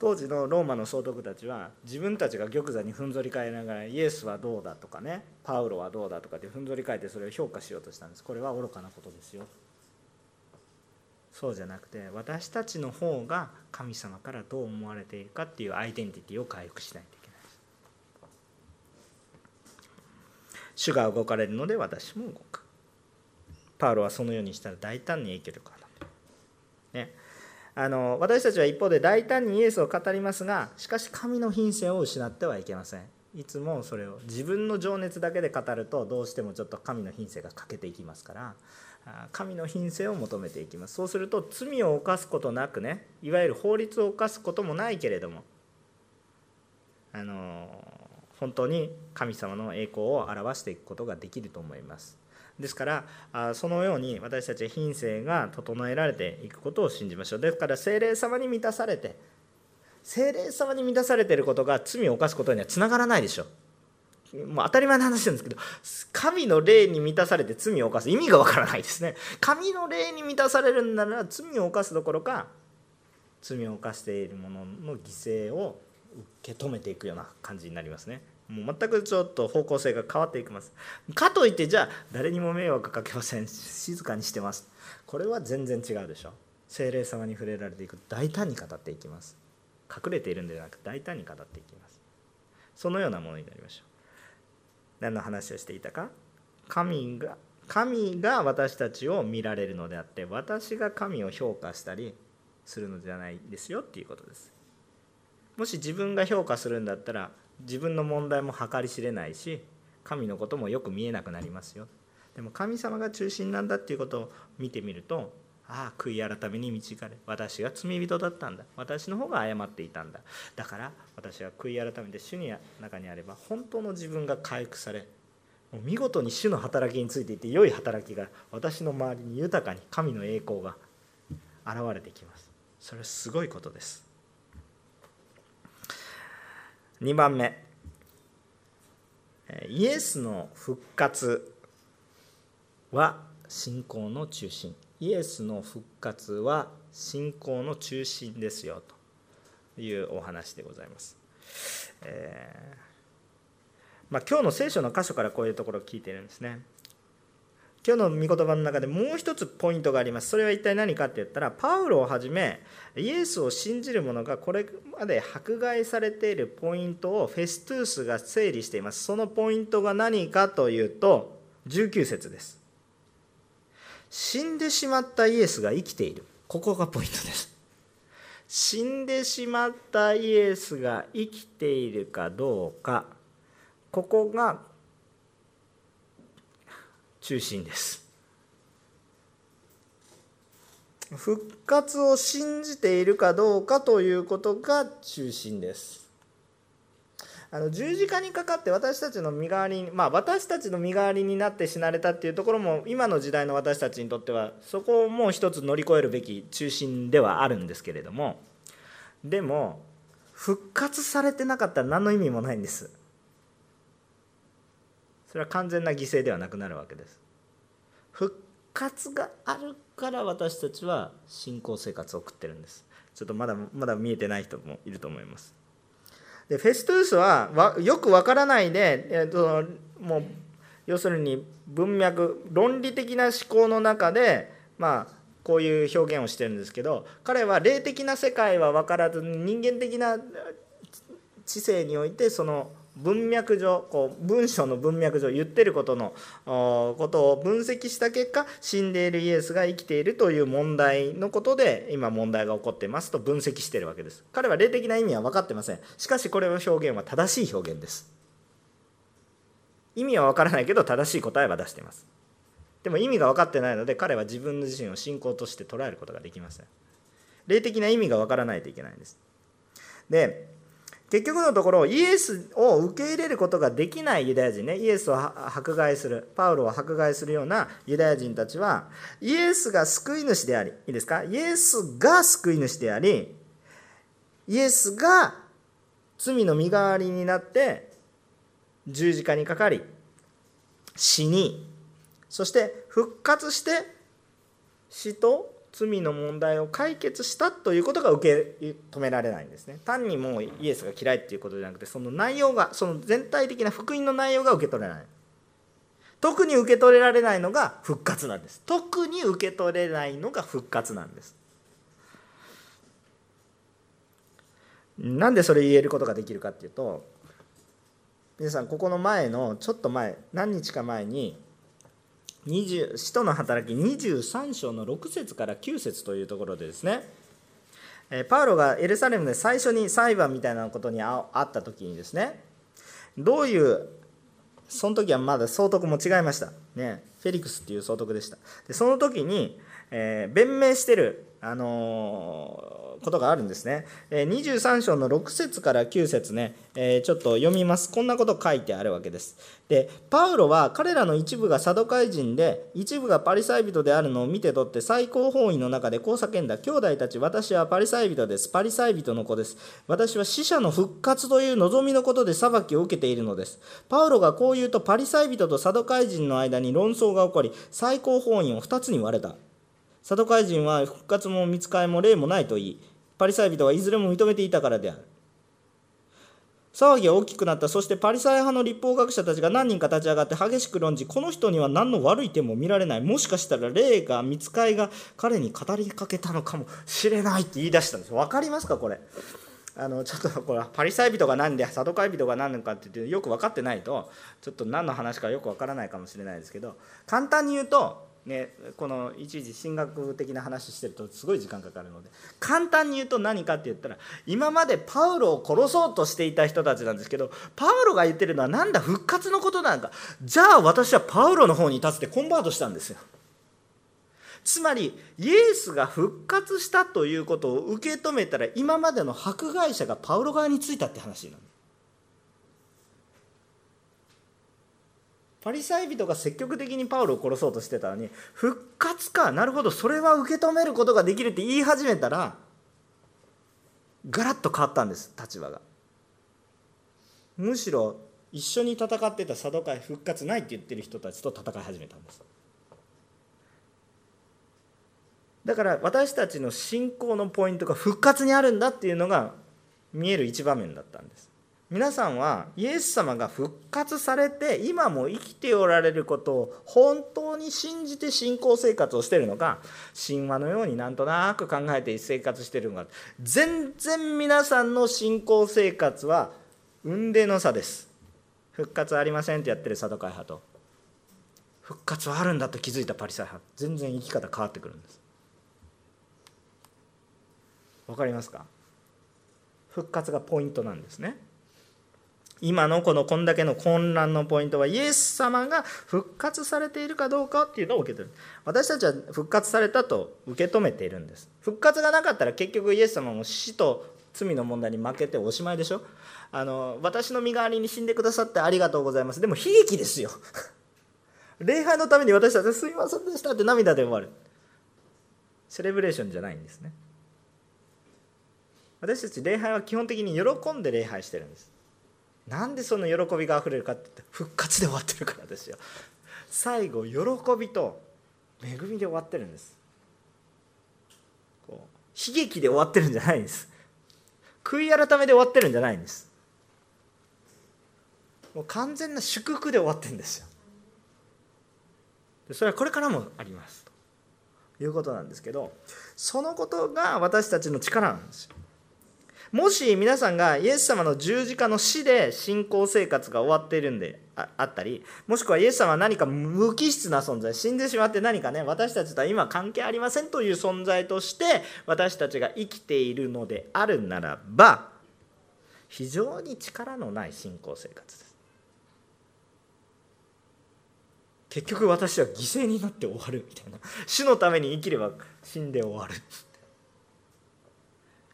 当時のローマの総督たちは自分たちが玉座にふんぞり返りながらイエスはどうだとかねパウロはどうだとかってふんぞり返ってそれを評価しようとしたんです。これは愚かなことですよ。そうじゃなくて私たちの方が神様からどう思われているかっていうアイデンティティを回復しない。といけない主が動かれるので私も動く。パウロはそのようにしたら大胆に影響力を放ってね。あの私たちは一方で大胆にイエスを語りますがしかし神の品性を失ってはいけません。いつもそれを自分の情熱だけで語るとどうしてもちょっと神の品性が欠けていきますから神の品性を求めていきます。そうすると罪を犯すことなくねいわゆる法律を犯すこともないけれどもあの本当に神様の栄光を表していくことができると思います。ですからそのように私たち品性が整えられていくことを信じましょう。ですから精霊様に満たされて精霊様に満たされていることが罪を犯すことにはつながらないでしょもう当たり前の話なんですけど神の霊に満たされて罪を犯す。意味がわからないですね。神の霊に満たされるんなら罪を犯すどころか罪を犯している者の犠牲を受け止めていくような感じになりますね。もう全くちょっと方向性が変わっていきます。かといってじゃあ誰にも迷惑かけません。静かにしてます。これは全然違うでしょ。精霊様に触れられていく。大胆に語っていきます。隠れているんではなく大胆に語っていきます。そのようなものになりましょう。何の話をしていたか。神が神が私たちを見られるのであって私が神を評価したりするのではないですよっていうことです。もし自分が評価するんだったら自分の問題も計り知れないし神のこともよく見えなくなりますよ。でも神様が中心なんだっていうことを見てみるとああ悔い改めに導かれ私が罪人だったんだ。私の方が謝っていたんだ。だから私は悔い改めて主に中にあれば本当の自分が回復されもう見事に主の働きについていて良い働きが私の周りに豊かに神の栄光が現れてきます。それはすごいことです。2番目イエスの復活は信仰の中心イエスの復活は信仰の中心ですよというお話でございます。えー、まあ、今日の聖書の箇所からこういうところを聞いているんですね。今日の御言葉の中でもう一つポイントがあります。それは一体何かって言ったらパウロをはじめイエスを信じる者がこれまで迫害されているポイントをフェストゥースが整理しています。そのポイントが何かというと19節です。死んでしまったイエスが生きている。ここがポイントです。死んでしまったイエスが生きているかどうか。ここが中心です。復活を信じているかどうかということが中心です。あの十字架にかかって私たちの身代わりにまあ私たちの身代わりになって死なれたっていうところも今の時代の私たちにとってはそこをもう一つ乗り越えるべき中心ではあるんですけれども。でも復活されてなかったら何の意味もないんです。それは完全な犠牲ではなくなるわけです。復活があるから私たちは信仰生活を送ってるんです。ちょっとまだまだ見えてない人もいると思います。でフェストゥースはよくわからないで、えーと、もう要するに文脈論理的な思考の中でまあこういう表現をしてるんですけど彼は霊的な世界は分からず人間的な知性においてその文脈上こう文章の文脈上言ってることのことを分析した結果死んでいるイエスが生きているという問題のことで今問題が起こっていますと分析しているわけです。彼は霊的な意味は分かってません。しかしこれの表現は正しい表現です。意味は分からないけど正しい答えは出しています。でも意味が分かってないので彼は自分自身を信仰として捉えることができません。霊的な意味が分からないといけないんです。で結局のところイエスを受け入れることができないユダヤ人ね。イエスを迫害する。パウロを迫害するようなユダヤ人たちはイエスが救い主でありいいですか？イエスが救い主でありイエスが罪の身代わりになって十字架にかかり死にそして復活して死と罪の問題を解決したということが受け止められないんですね。単にもうイエスが嫌いっていうことじゃなくてその内容がその全体的な福音の内容が受け取れない。特に受け取れられないのが復活なんです。特に受け取れないのが復活なんです。なんでそれ言えることができるかっていうと皆さんここの前のちょっと前何日か前に20使徒の働き23章の6節から9節というところでですね。パウロがエルサレムで最初に裁判みたいなことにあった時にですね。どういうその時はまだ総督も違いました。ね。フェリクスっていう総督でした。でその時に、えー、弁明してるあのーことがあるんですね。23章の6節から9節ね、ちょっと読みます。こんなこと書いてあるわけです。で、パウロは彼らの一部がサドカイ人で、一部がパリサイ人であるのを見て取って最高法院の中でこう叫んだ。兄弟たち、私はパリサイ人です。パリサイ人の子です。私は死者の復活という望みのことで裁きを受けているのです。パウロがこう言うと、パリサイ人とサドカイ人の間に論争が起こり、最高法院を2つに割れた。サドカイ人は復活も見つかりも霊もないと言い、パリサイ人はいずれも認めていたからである。騒ぎが大きくなった。そしてパリサイ派の立法学者たちが何人か立ち上がって激しく論じこの人には何の悪い点も見られない。もしかしたら霊が見つかいが彼に語りかけたのかもしれないって言い出したんです。分かりますかこれ？あのちょっとこれパリサイ人が何でサドカイ人が何のかって言ってよく分かってないとちょっと何の話かよく分からないかもしれないですけど簡単に言うとね、このいちいち神学的な話してるとすごい時間かかるので簡単に言うと何かって言ったら今までパウロを殺そうとしていた人たちなんですけどパウロが言ってるのはなんだ復活のことなんか。じゃあ私はパウロの方に立つってコンバートしたんですよ。つまりイエスが復活したということを受け止めたら今までの迫害者がパウロ側についたって話なんです。パリサイ人が積極的にパウロを殺そうとしてたのに復活かなるほどそれは受け止めることができるって言い始めたらガラッと変わったんです立場が。むしろ一緒に戦ってた佐渡会復活ないって言ってる人たちと戦い始めたんです。だから私たちの信仰のポイントが復活にあるんだっていうのが見える一場面だったんです。皆さんはイエス様が復活されて今も生きておられることを本当に信じて信仰生活をしているのか神話のようになんとなく考えて生活しているのか。全然皆さんの信仰生活は雲泥の差です。復活ありませんってやってるサドカイ派と。復活はあるんだと気づいたパリサイ派。全然生き方変わってくるんです。わかりますか？復活がポイントなんですね。今のこのこんだけの混乱のポイントはイエス様が復活されているかどうかっていうのを受け取る。私たちは復活されたと受け止めているんです。復活がなかったら結局イエス様も死と罪の問題に負けておしまいでしょ。あの私の身代わりに死んでくださってありがとうございます。でも悲劇ですよ。礼拝のために私たちはすいませんでしたって涙で終わる。セレブレーションじゃないんですね。私たち礼拝は基本的に喜んで礼拝してるんです。なんでその喜びがあふれるかって復活で終わってるからですよ。最後喜びと恵みで終わってるんです。こう悲劇で終わってるんじゃないんです。悔い改めで終わってるんじゃないんです。もう完全な祝福で終わってるんですよ。それはこれからもありますということなんですけどそのことが私たちの力なんですよ。もし皆さんがイエス様の十字架の死で信仰生活が終わっているんであったりもしくはイエス様は何か無機質な存在死んでしまって何かね私たちとは今関係ありませんという存在として私たちが生きているのであるならば非常に力のない信仰生活です。結局私は犠牲になって終わるみたいな。死のために生きれば死んで終わる。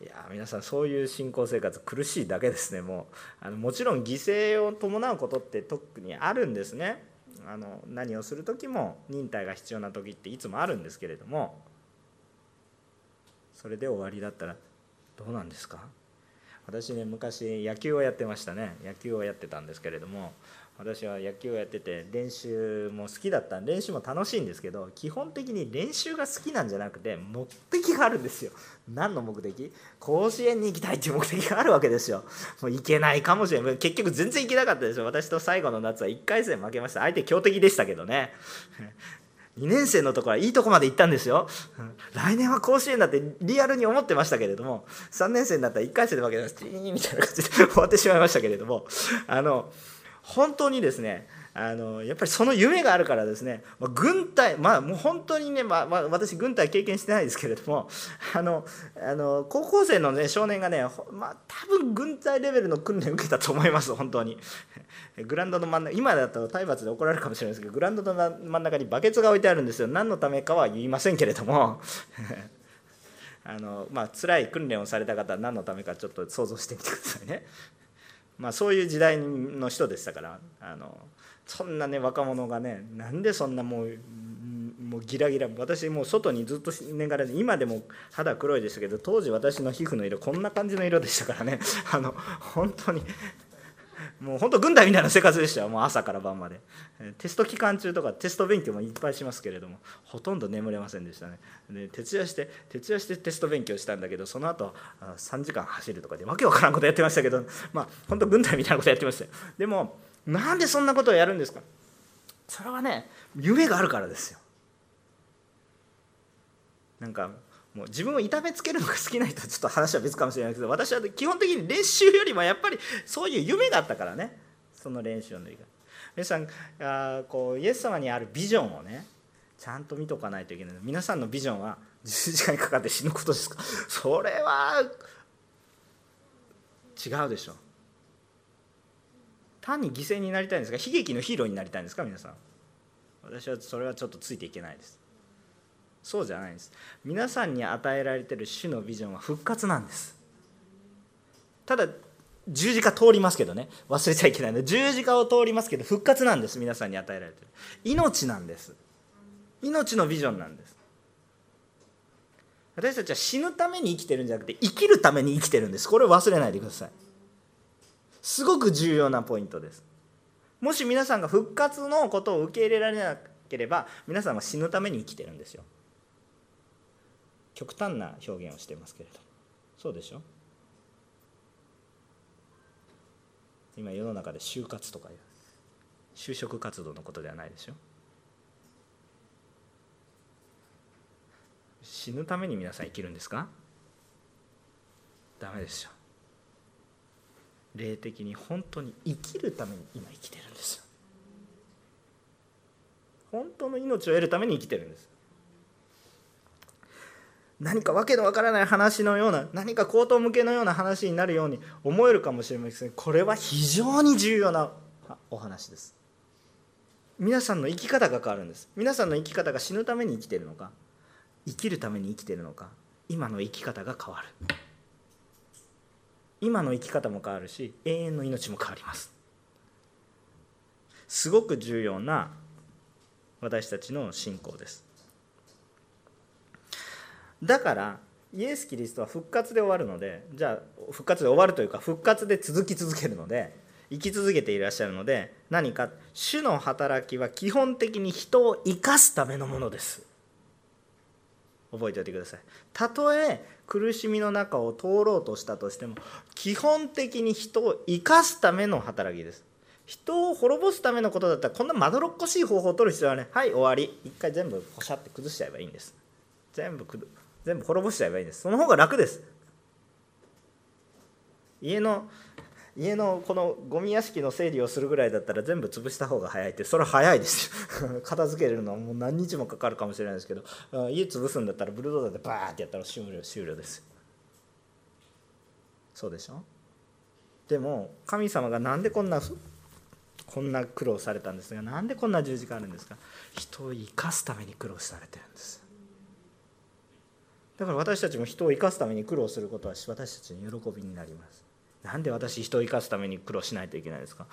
いや皆さんそういう信仰生活苦しいだけですね。もうあのもちろん犠牲を伴うことって特にあるんですね。あの何をする時も忍耐が必要な時っていつもあるんですけれども。それで終わりだったらどうなんですか？私ね昔野球をやってましたね。野球をやってたんですけれども。私は野球をやってて練習も好きだった練習も楽しいんですけど基本的に練習が好きなんじゃなくて目的があるんですよ。何の目的？甲子園に行きたいっていう目的があるわけですよ。もう行けないかもしれない結局全然行けなかったですよ。私と最後の夏は1回戦負けました。相手強敵でしたけどね。2年生のところはいいとこまで行ったんですよ。来年は甲子園だってリアルに思ってましたけれども3年生になったら1回戦で負けましたみたいな感じで終わってしまいましたけれども。あの本当にですねあのやっぱりその夢があるからですね、まあ、軍隊まあもう本当にね、まあ、まあ、私軍隊経験してないですけれども あのあの高校生の、ね、少年がね、まあ、多分軍隊レベルの訓練を受けたと思います本当に。グラウンドの真ん中今だと体罰で怒られるかもしれないですけどグラウンドの真ん中にバケツが置いてあるんですよ。何のためかは言いませんけれども。あのまあ辛い訓練をされた方は何のためかちょっと想像してみてくださいね。まあ、そういう時代の人でしたからあのそんなね若者がねなんでそんなもうもうギラギラ私もう外にずっと寝がらで今でも肌黒いですけど当時私の皮膚の色こんな感じの色でしたからね。あの本当にもう本当軍隊みたいな生活でしたよ。もう朝から晩まで。テスト期間中とかテスト勉強もいっぱいしますけれどもほとんど眠れませんでしたね。で徹夜して徹夜してテスト勉強したんだけどその後3時間走るとかでわけわからんことやってましたけどまあ本当軍隊みたいなことやってましたよ。でもなんでそんなことをやるんですか。それはね夢があるからですよ。なんかもう自分を痛めつけるのが好きな人はちょっと話は別かもしれないけど私は基本的に練習よりもやっぱりそういう夢があったからね。その練習の時間皆さんあこうイエス様にあるビジョンをねちゃんと見とかないといけない皆さんのビジョンは十字架にかかって死ぬことですか？それは違うでしょ。単に犠牲になりたいんですか悲劇のヒーローになりたいんですか？皆さん。私はそれはちょっとついていけないです。そうじゃないんです。皆さんに与えられてる主のビジョンは復活なんです。ただ十字架通りますけどね。忘れちゃいけないの。で十字架を通りますけど復活なんです。皆さんに与えられてる。命なんです。命のビジョンなんです。私たちは死ぬために生きてるんじゃなくて生きるために生きてるんです。これを忘れないでください。すごく重要なポイントです。もし皆さんが復活のことを受け入れられなければ皆さんは死ぬために生きてるんですよ。極端な表現をしてますけれどそうでしょ？今世の中で就活とか就職活動のことではないでしょ？死ぬために皆さん生きるんですか？ダメですよ霊的に本当に生きるために今生きてるんですよ。本当の命を得るために生きてるんです。何かわけのわからない話のような何か口頭向けのような話になるように思えるかもしれません。これは非常に重要なお話です。皆さんの生き方が変わるんです。皆さんの生き方が死ぬために生きてるのか生きるために生きてるのか今の生き方が変わる。今の生き方も変わるし永遠の命も変わります。すごく重要な私たちの信仰です。だからイエス・キリストは復活で終わるのでじゃあ復活で終わるというか復活で続き続けるので生き続けていらっしゃるので何か主の働きは基本的に人を生かすためのものです。覚えておいてください。たとえ苦しみの中を通ろうとしたとしても基本的に人を生かすための働きです。人を滅ぼすためのことだったらこんなまどろっこしい方法を取る必要はねはい終わり。一回全部ポシャって崩しちゃえばいいんです。全部全部滅ぼしちゃえばいいんです。その方が楽です。家の家のこのゴミ屋敷の整理をするぐらいだったら全部潰した方が早いってそれは早いですよ。片付けるのはもう何日もかかるかもしれないですけど家潰すんだったらブルドーザーでバーってやったら終了終了です。そうでしょ？でも神様が何でこんなこんな苦労されたんですが何でこんな十字架あるんですか？人を生かすために苦労されてるんです。だから私たちも人を生かすために苦労することは私たちの喜びになります。なんで私人を生かすために苦労しないといけないですか？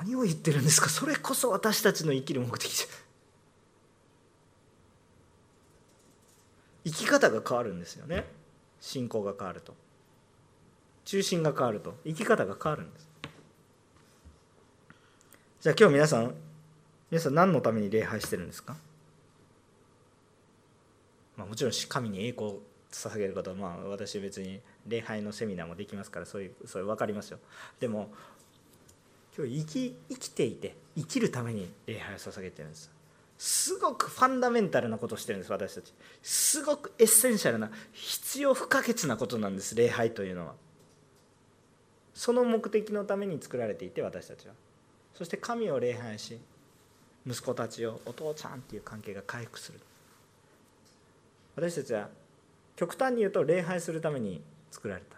何を言ってるんですか？それこそ私たちの生きる目的じゃ。生き方が変わるんですよね。信仰が変わると。中心が変わると。生き方が変わるんです。じゃあ今日皆さん皆さん何のために礼拝してるんですか、まあ、もちろん神に栄光を捧げることはまあ私別に礼拝のセミナーもできますからそういうそれ分かりますよ。でも今日生き生きていて生きるために礼拝を捧げてるんです。すごくファンダメンタルなことをしてるんです私たち。すごくエッセンシャルな必要不可欠なことなんです礼拝というのは。その目的のために作られていて私たちは。そして神を礼拝し息子たちをお父ちゃんっていう関係が回復する。私たちは極端に言うと礼拝するために作られた。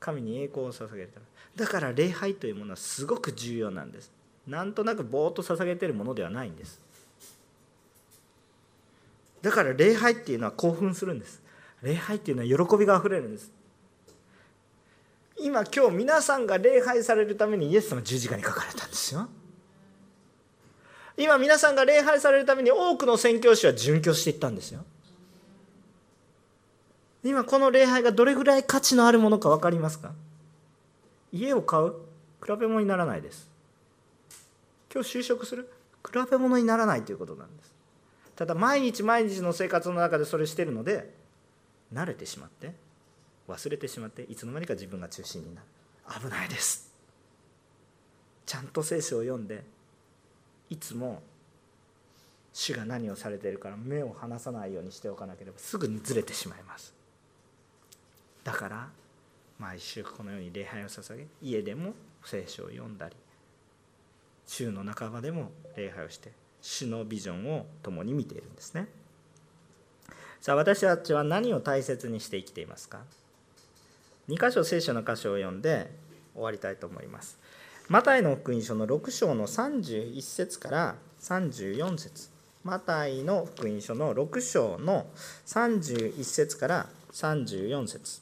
神に栄光を捧げるため。だから礼拝というものはすごく重要なんです。なんとなくぼーっと捧げてるものではないんです。だから礼拝っていうのは興奮するんです。礼拝っていうのは喜びがあふれるんです。今今日皆さんが礼拝されるためにイエス様十字架に書かれたんですよ。今皆さんが礼拝されるために多くの宣教師は殉教していったんですよ。今この礼拝がどれぐらい価値のあるものか分かりますか？家を買う？比べ物にならないです。今日就職する？比べ物にならないということなんです。ただ毎日毎日の生活の中でそれしてるので慣れてしまって忘れてしまっていつの間にか自分が中心になる。危ないです。ちゃんと聖書を読んでいつも主が何をされているから目を離さないようにしておかなければすぐにずれてしまいます。だから毎週このように礼拝を捧げ家でも聖書を読んだり週の半ばでも礼拝をして主のビジョンを共に見ているんですね。さあ私たちは何を大切にして生きていますか？2箇所聖書の箇所を読んで終わりたいと思います。マタイの福音書の6章の31節から34節。マタイの福音書の6章の31節から34節。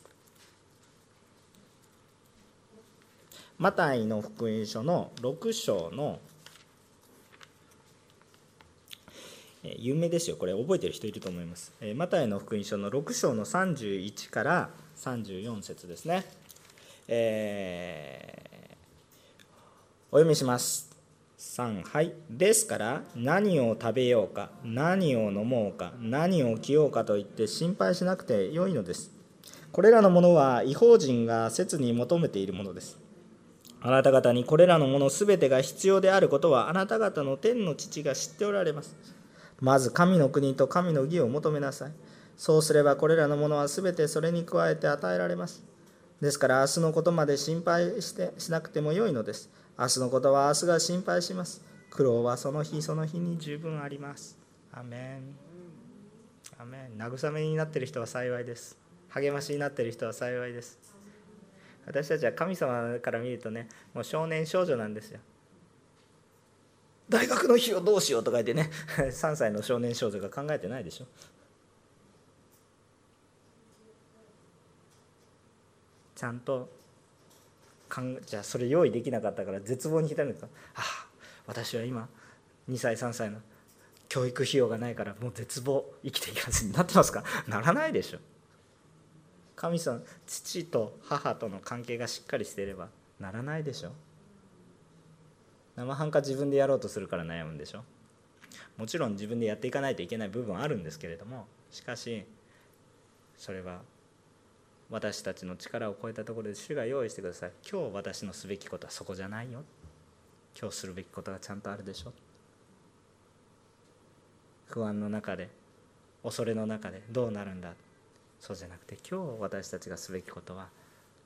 マタイの福音書の6章の有名ですよ。これ覚えてる人いると思います。マタイの福音書の6章の31から34節ですね、えー、お読みします。3はいですから何を食べようか何を飲もうか何を着ようかといって心配しなくてよいのです。これらのものは違法人が切に求めているものです。あなた方にこれらのものすべてが必要であることはあなた方の天の父が知っておられます。まず神の国と神の義を求めなさい。そうすればこれらのものはすべてそれに加えて与えられます。ですから明日のことまで心配してしなくてもよいのです。明日のことは明日が心配します。苦労はその日その日に十分あります。アメン。アメン。慰めになっている人は幸いです。励ましになっている人は幸いです。私たちは神様から見るとねもう少年少女なんですよ。大学の日をどうしようとか言ってね。3歳の少年少女が考えてないでしょ。ちゃんとかんじゃあそれ用意できなかったから絶望に浸るんですか。ああ私は今2歳3歳の教育費用がないからもう絶望生きていかずになってますか？ならないでしょ神様父と母との関係がしっかりしていればならないでしょ。生半可自分でやろうとするから悩むんでしょ。もちろん自分でやっていかないといけない部分はあるんですけれどもしかしそれは私たちの力を超えたところで主が用意してください。今日私のすべきことはそこじゃないよ。今日するべきことがちゃんとあるでしょ。不安の中で恐れの中でどうなるんだ。そうじゃなくて今日私たちがすべきことは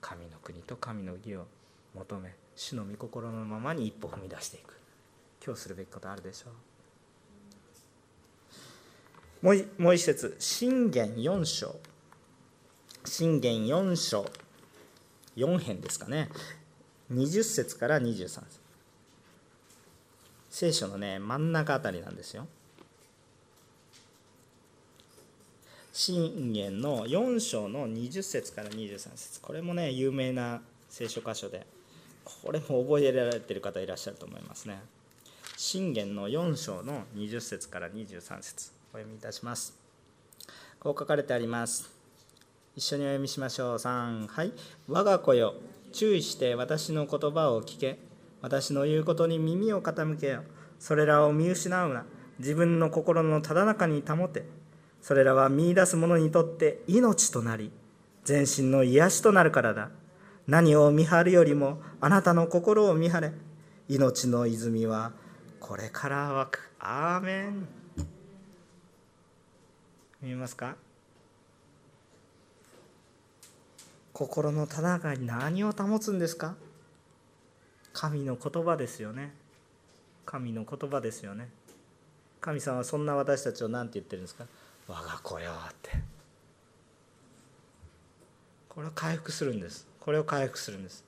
神の国と神の義を求め主の御心のままに一歩踏み出していく。今日するべきことあるでしょう。もうもう一節信玄4章。信玄4章。4編ですかね。20節から23節。聖書のね真ん中あたりなんですよ。信玄の4章の20節から23節。これもね有名な聖書箇所でこれも覚えられてる方いらっしゃると思いますね。信玄の4章の20節から23節。お読みいたします。こう書かれてあります。一緒にお読みしましょう。3はい。我が子よ注意して私の言葉を聞け。私の言うことに耳を傾けよ。それらを見失うな。自分の心のただ中に保て。それらは見いだす者にとって命となり全身の癒しとなるからだ。何を見張るよりもあなたの心を見張れ。命の泉はこれから湧く。アーメン。見えますか？心のただ中に何を保つんですか？神の言葉ですよね。神の言葉ですよね。神様はそんな私たちを何て言ってるんですか？我が子よって。これを回復するんです。これを回復するんです。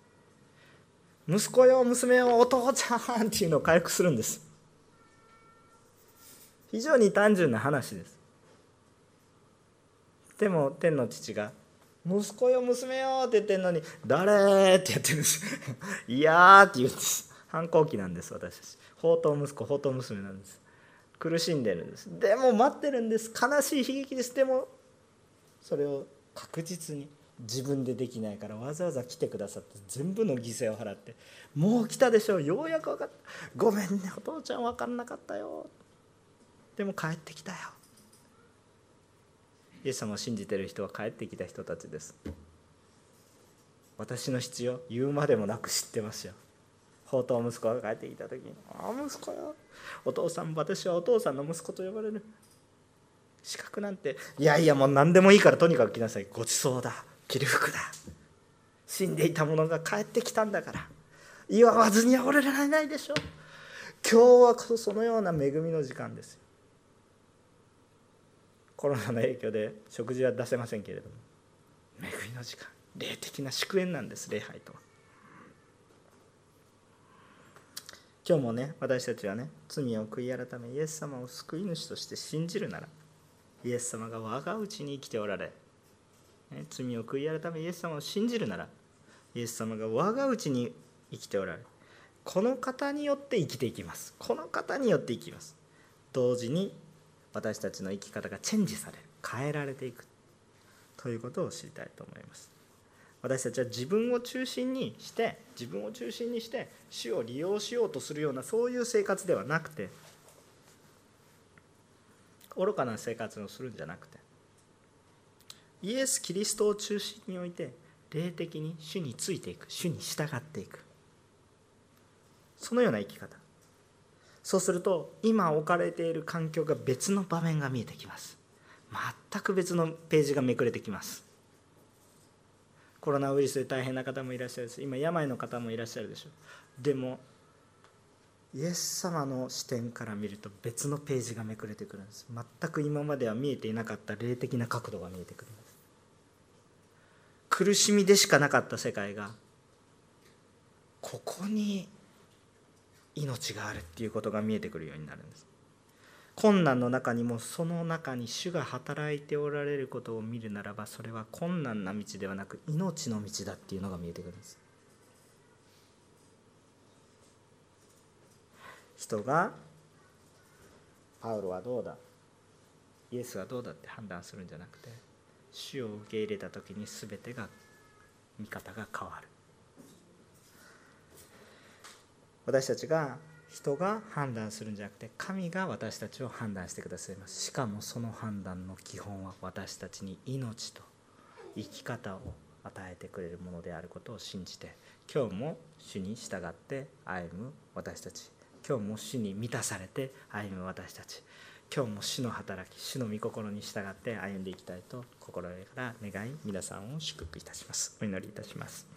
息子よ娘よお父ちゃんっていうのを回復するんです。非常に単純な話です。でも天の父が「息子よ娘よ」って言ってるのに「誰?」ってやってるんです「いや」って言うんです。反抗期なんです私たち。宝刀息子宝刀娘なんです。苦しんでるんです。でも待ってるんです。悲しい悲劇ですでもそれを確実に自分でできないからわざわざ来てくださって全部の犠牲を払ってもう来たでしょう。ようやく分かった。ごめんねお父ちゃん分かんなかったよ。でも帰ってきたよ。イエス様を信じてる人は帰ってきた人たちです。私の必要言うまでもなく知ってますよ。宝刀息子が帰ってきた時に「ああ息子よ。お父さん私はお父さんの息子と呼ばれる」資格なんていやいやもう何でもいいからとにかく来なさい。ごちそうだ。着る服だ。死んでいた者が帰ってきたんだから。祝わずには俺られないでしょ。今日はそのような恵みの時間ですよ。コロナの影響で食事は出せませんけれども。恵みの時間。霊的な祝宴なんです礼拝とは今日もね私たちはね罪を悔い改めイエス様を救い主として信じるならイエス様が我が内に生きておられ、ね、罪を悔い改めイエス様を信じるならイエス様が我が内に生きておられこの方によって生きていきます。この方によって生きます。同時に私たちの生き方がチェンジされる変えられていくということを知りたいと思います。私たちは自分を中心にして自分を中心にして主を利用しようとするようなそういう生活ではなくて愚かな生活をするんじゃなくてイエス・キリストを中心に置いて霊的に主についていく主に従っていく。そのような生き方。そうすると今置かれている環境が別の場面が見えてきます。全く別のページがめくれてきます。コロナウイルスで大変な方もいらっしゃるし今病の方もいらっしゃるでしょう。でもイエス様の視点から見ると別のページがめくれてくるんです。全く今までは見えていなかった霊的な角度が見えてくるんです。苦しみでしかなかった世界がここに命があるっていうことが見えてくるようになるんです。困難の中にもその中に主が働いておられることを見るならばそれは困難な道ではなく命の道だっていうのが見えてくるんです。人がパウロはどうだ？イエスはどうだって判断するんじゃなくて主を受け入れた時に全てが見方が変わる。私たちが人が判断するんじゃなくて神が私たちを判断してくださいます。しかもその判断の基本は私たちに命と生き方を与えてくれるものであることを信じて今日も主に従って歩む私たち。今日も主に満たされて歩む私たち。今日も主の働き主の御心に従って歩んでいきたいと心から願い皆さんを祝福いたします。お祈りいたします。